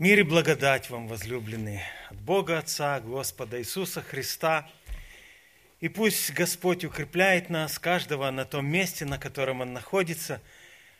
Мир и благодать вам, возлюбленные, от Бога Отца, Господа Иисуса Христа. И пусть Господь укрепляет нас, каждого на том месте, на котором Он находится,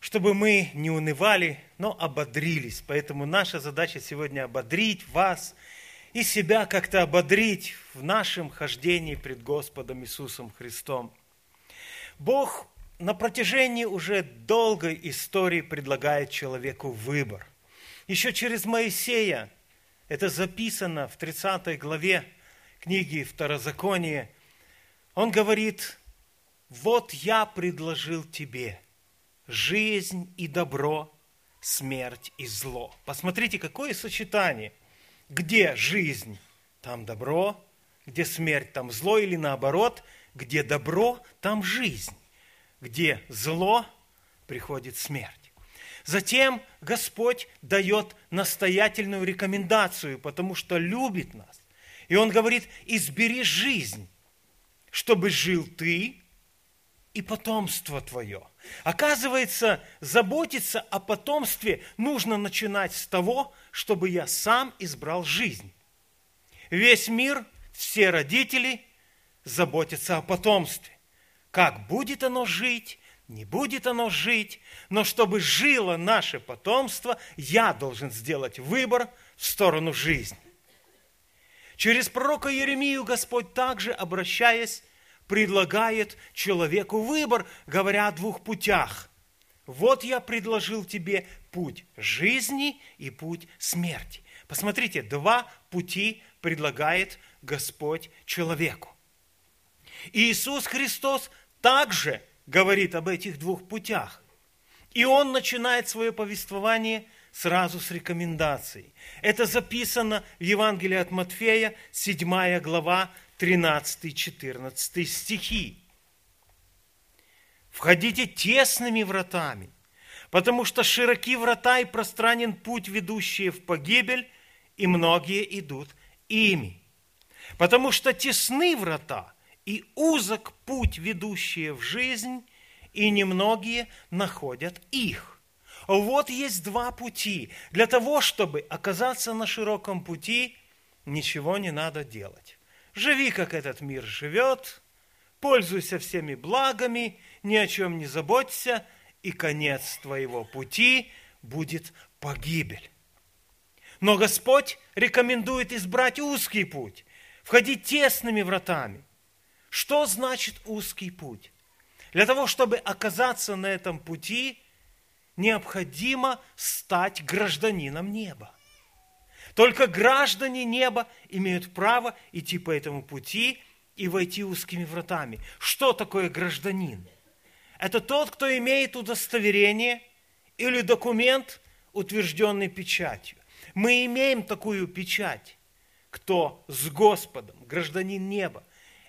чтобы мы не унывали, но ободрились. Поэтому наша задача сегодня ободрить вас и себя как-то ободрить в нашем хождении пред Господом Иисусом Христом. Бог на протяжении уже долгой истории предлагает человеку выбор – еще через Моисея, это записано в 30 главе книги Второзакония, он говорит, вот я предложил тебе жизнь и добро, смерть и зло. Посмотрите, какое сочетание. Где жизнь, там добро, где смерть, там зло, или наоборот, где добро, там жизнь, где зло, приходит смерть. Затем Господь дает настоятельную рекомендацию, потому что любит нас. И Он говорит, избери жизнь, чтобы жил ты и потомство твое. Оказывается, заботиться о потомстве нужно начинать с того, чтобы я сам избрал жизнь. Весь мир, все родители заботятся о потомстве. Как будет оно жить, не будет оно жить, но чтобы жило наше потомство, я должен сделать выбор в сторону жизни. Через пророка Еремию Господь также, обращаясь, предлагает человеку выбор, говоря о двух путях. Вот я предложил тебе путь жизни и путь смерти. Посмотрите, два пути предлагает Господь человеку. Иисус Христос также говорит об этих двух путях. И он начинает свое повествование сразу с рекомендаций. Это записано в Евангелии от Матфея, 7 глава, 13-14 стихи. «Входите тесными вратами, потому что широки врата и пространен путь, ведущий в погибель, и многие идут ими. Потому что тесны врата – и узок путь, ведущий в жизнь, и немногие находят их. Вот есть два пути. Для того, чтобы оказаться на широком пути, ничего не надо делать. Живи, как этот мир живет, пользуйся всеми благами, ни о чем не заботься, и конец твоего пути будет погибель. Но Господь рекомендует избрать узкий путь, входить тесными вратами. Что значит узкий путь? Для того, чтобы оказаться на этом пути, необходимо стать гражданином неба. Только граждане неба имеют право идти по этому пути и войти узкими вратами. Что такое гражданин? Это тот, кто имеет удостоверение или документ, утвержденный печатью. Мы имеем такую печать. Кто с Господом, гражданин неба.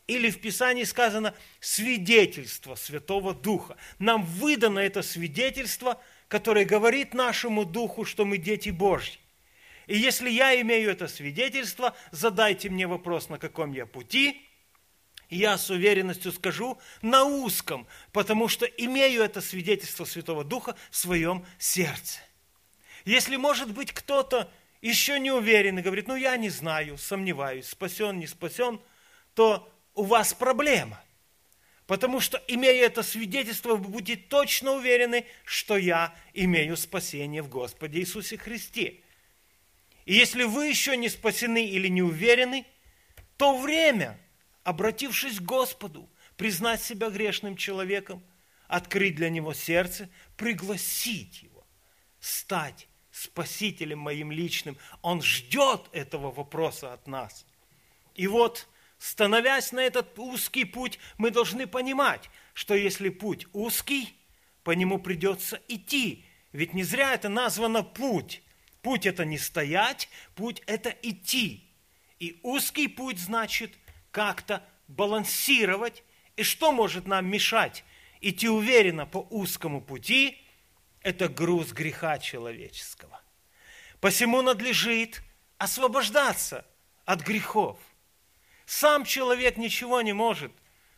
Или в Писании сказано свидетельство Святого Духа. Нам выдано это свидетельство, которое говорит нашему Духу, что мы дети Божьи. И если я имею это свидетельство, задайте мне вопрос, на каком я пути, я с уверенностью скажу на узком, потому что имею это свидетельство Святого Духа в своем сердце. Если, может быть, кто-то еще не уверен и говорит, ну я не знаю, сомневаюсь, спасен, не спасен, то у вас проблема. Потому что, имея это свидетельство, вы будете точно уверены, что я имею спасение в Господе Иисусе Христе. И если вы еще не спасены или не уверены, то время, обратившись к Господу, признать себя грешным человеком, открыть для Него сердце, пригласить Его, стать Спасителем моим личным. Он ждет этого вопроса от нас. И вот – становясь на этот узкий путь, мы должны понимать, что если путь узкий, по нему придется идти. Ведь не зря это названо путь. Путь это не стоять, путь это идти. И узкий путь значит как-то балансировать. И что может нам мешать идти уверенно по узкому пути? Это груз греха человеческого. Посему надлежит освобождаться от грехов. Сам человек ничего не может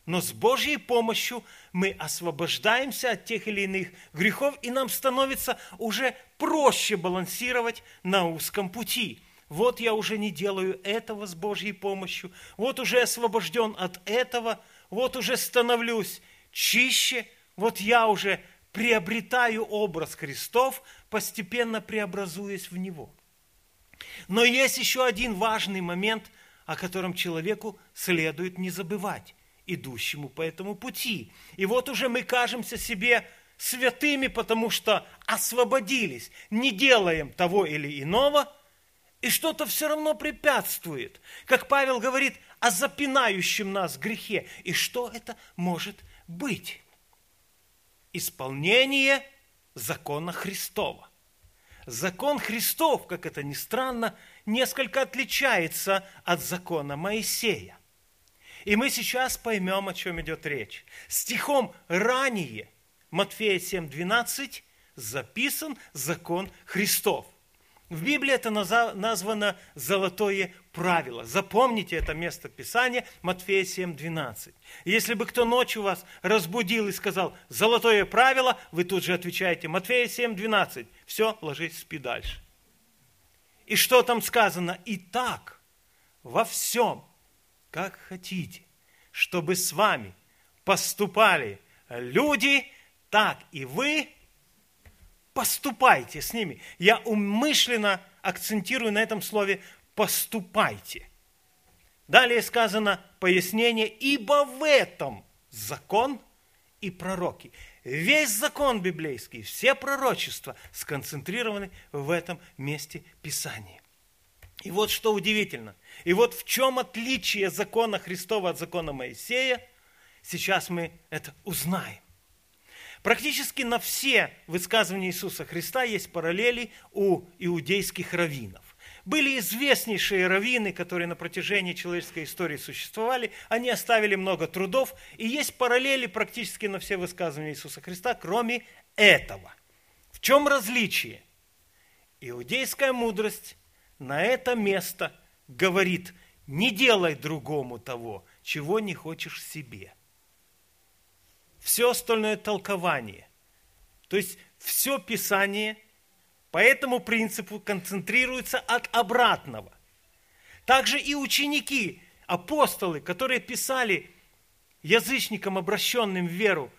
но с Божьей помощью мы освобождаемся от тех или иных грехов, и нам становится уже проще балансировать на узком пути. Вот я уже не делаю этого с Божьей помощью, вот уже освобожден от этого, вот уже становлюсь чище, вот я уже приобретаю образ Христов, постепенно преобразуясь в Него. Но есть еще один важный момент, о котором человеку следует не забывать идущему по этому пути. И вот уже мы кажемся себе святыми, потому что освободились, не делаем того или иного, и что-то все равно препятствует. Как Павел говорит о запинающем нас грехе. И что это может быть? Исполнение закона Христова. Закон Христов, как это ни странно, несколько отличается от закона Моисея. И мы сейчас поймем, о чем идет речь. Стихом ранее, Матфея 7:12, записан закон Христов. В Библии это названо золотое правило. Запомните это место Писания, Матфея 7:12. Если бы кто ночью вас разбудил и сказал «золотое правило», вы тут же отвечаете «Матфея 7:12». Все, ложись, спи дальше. И что там сказано? Итак, во всем – как хотите, чтобы с вами поступали люди, так и вы поступайте с ними. Я умышленно акцентирую на этом слове «поступайте». Далее сказано пояснение, ибо в этом закон и пророки. Весь закон библейский, все пророчества сконцентрированы в этом месте Писания. И вот что удивительно. И вот в чем отличие закона Христова от закона Моисея, сейчас мы это узнаем. Практически на все высказывания Иисуса Христа есть параллели у иудейских раввинов. Были известнейшие раввины, которые на протяжении человеческой истории существовали, они оставили много трудов, и есть параллели практически на все высказывания Иисуса Христа, кроме этого. В чем различие? Иудейская мудрость на это место говорит, не делай другому того, чего не хочешь себе. Все остальное толкование. То есть все Писание по этому принципу концентрируется от обратного. Также и ученики, апостолы, которые писали язычникам, обращенным в веру,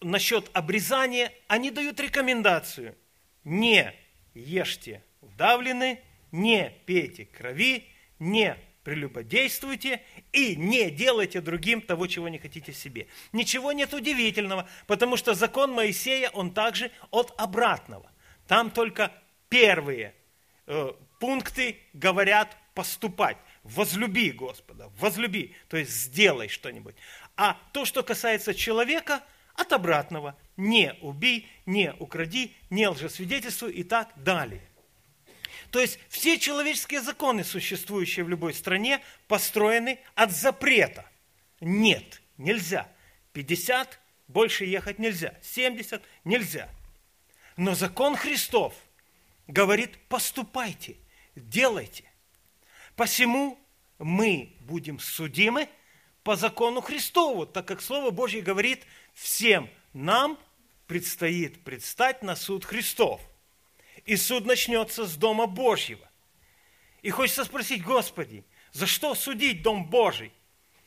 насчет обрезания, они дают рекомендацию. Не ешьте вдавлены, не пейте крови, не прелюбодействуйте и не делайте другим того, чего не хотите себе. Ничего нет удивительного, потому что закон Моисея, он также от обратного. Там только первые э, пункты говорят поступать. Возлюби Господа, возлюби, то есть сделай что-нибудь. А то, что касается человека, от обратного. Не убей, не укради, не лжесвидетельствуй и так далее. То есть все человеческие законы, существующие в любой стране, построены от запрета. Нет, нельзя. 50 больше ехать нельзя. 70 нельзя. Но закон Христов говорит, поступайте, делайте. Посему мы будем судимы по закону Христову, так как Слово Божье говорит, всем нам предстоит предстать на суд Христов – и суд начнется с Дома Божьего. И хочется спросить, Господи, за что судить Дом Божий?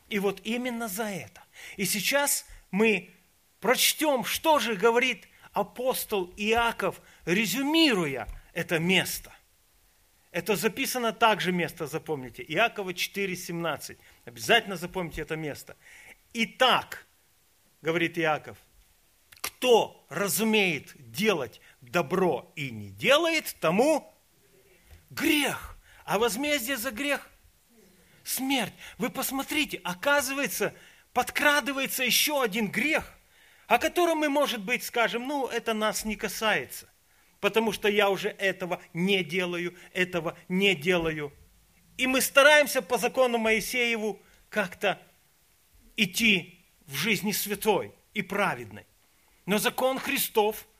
И вот именно за это. И сейчас мы прочтем, что же говорит апостол Иаков, резюмируя это место. Это записано также место, запомните. Иакова 4,17. Обязательно запомните это место. Итак, говорит Иаков, кто разумеет делать добро и не делает, тому грех. А возмездие за грех – смерть. Вы посмотрите, оказывается, подкрадывается еще один грех, о котором мы, может быть, скажем, ну, это нас не касается, потому что я уже этого не делаю, этого не делаю. И мы стараемся по закону Моисееву как-то идти в жизни святой и праведной. Но закон Христов –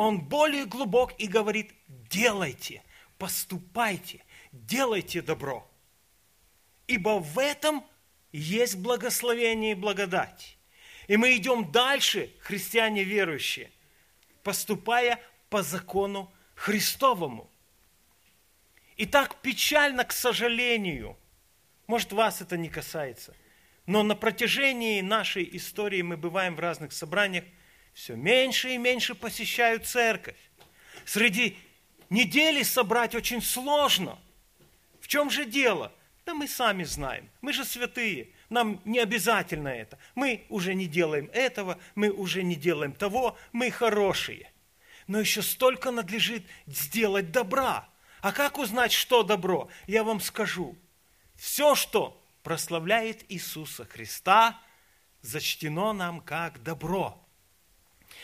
он более глубок и говорит, делайте, поступайте, делайте добро. Ибо в этом есть благословение и благодать. И мы идем дальше, христиане верующие, поступая по закону Христовому. И так печально, к сожалению, может, вас это не касается, но на протяжении нашей истории мы бываем в разных собраниях, все меньше и меньше посещают церковь. Среди недели собрать очень сложно. В чем же дело? Да мы сами знаем. Мы же святые. Нам не обязательно это. Мы уже не делаем этого, мы уже не делаем того, мы хорошие. Но еще столько надлежит сделать добра. А как узнать, что добро? Я вам скажу. Все, что прославляет Иисуса Христа, зачтено нам как добро.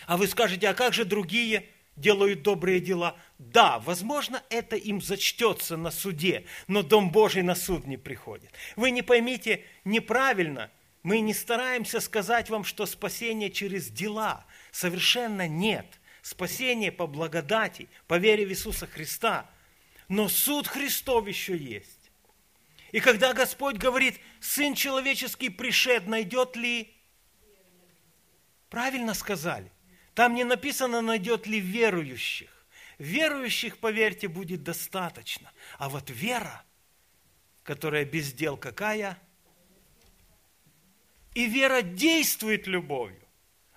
А вы скажете, а как же другие делают добрые дела? Да, возможно, это им зачтется на суде, но Дом Божий на суд не приходит. Вы не поймите неправильно, мы не стараемся сказать вам, что спасение через дела. Совершенно нет. Спасение по благодати, по вере в Иисуса Христа. Но суд Христов еще есть. И когда Господь говорит, Сын человеческий пришед, найдет ли? Правильно сказали. Там не написано, найдет ли верующих. Верующих, поверьте, будет достаточно. А вот вера, которая без дел какая? И вера действует любовью.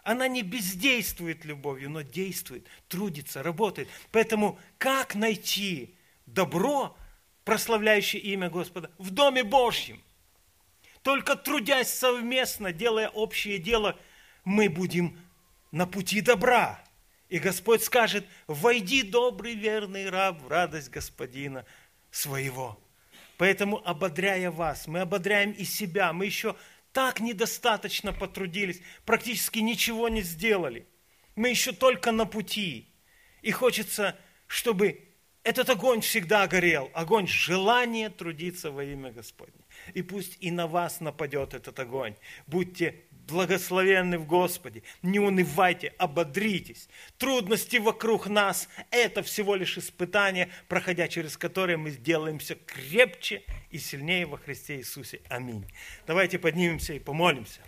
Она не бездействует любовью, но действует, трудится, работает. Поэтому как найти добро, прославляющее имя Господа, в Доме Божьем? Только трудясь совместно, делая общее дело, мы будем на пути добра. И Господь скажет, войди, добрый, верный раб, в радость Господина своего. Поэтому, ободряя вас, мы ободряем и себя, мы еще так недостаточно потрудились, практически ничего не сделали. Мы еще только на пути. И хочется, чтобы этот огонь всегда горел, огонь желания трудиться во имя Господне. И пусть и на вас нападет этот огонь. Будьте благословенны в Господе. Не унывайте, ободритесь. Трудности вокруг нас – это всего лишь испытания, проходя через которые мы сделаемся крепче и сильнее во Христе Иисусе. Аминь. Давайте поднимемся и помолимся.